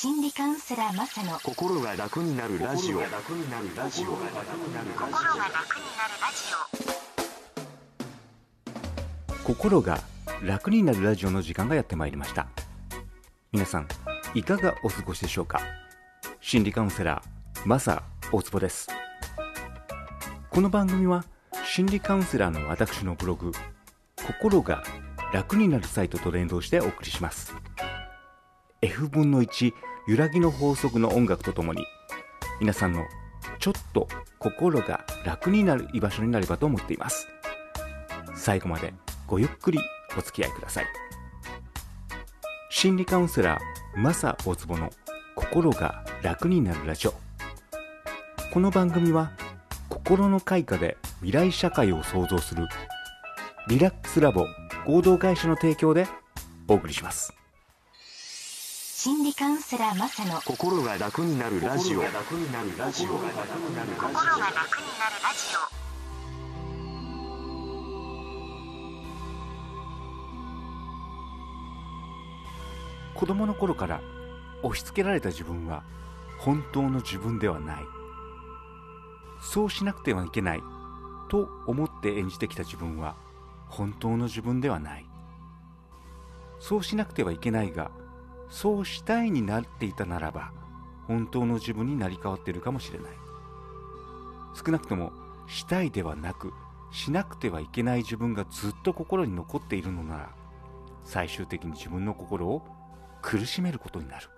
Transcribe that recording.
心理カウンセラーマサの心が楽になるラジオ。楽になるラジオ心が楽になるラジ心が楽になるラジオの時間がやってまいりました。皆さんいかがお過ごしでしょうか？心理カウンセラーマサ大坪です。この番組は心理カウンセラーの私のブログ心が楽になるサイトと連動してお送りします F 分の1揺らぎの法則の音楽とともに皆さんのちょっと心が楽になる居場所になればと思っています。最後までごゆっくりお付き合いください。心理カウンセラーマサ大坪の心が楽になるラジオ。この番組は心の開花で未来社会を創造するリラックスラボ合同会社の提供でお送りします。心理カウンセラーマサの心が楽になるラジオ。楽になるラジオ心が楽になるラジ子供の頃から押し付けられた自分は本当の自分ではない。そうしなくてはいけないと思って演じてきた自分は本当の自分ではない。そうしなくてはいけないがそうしたいになっていたならば本当の自分になり変わっているかもしれない。少なくともしたいではなくしなくてはいけない自分がずっと心に残っているのなら最終的に自分の心を苦しめることになる。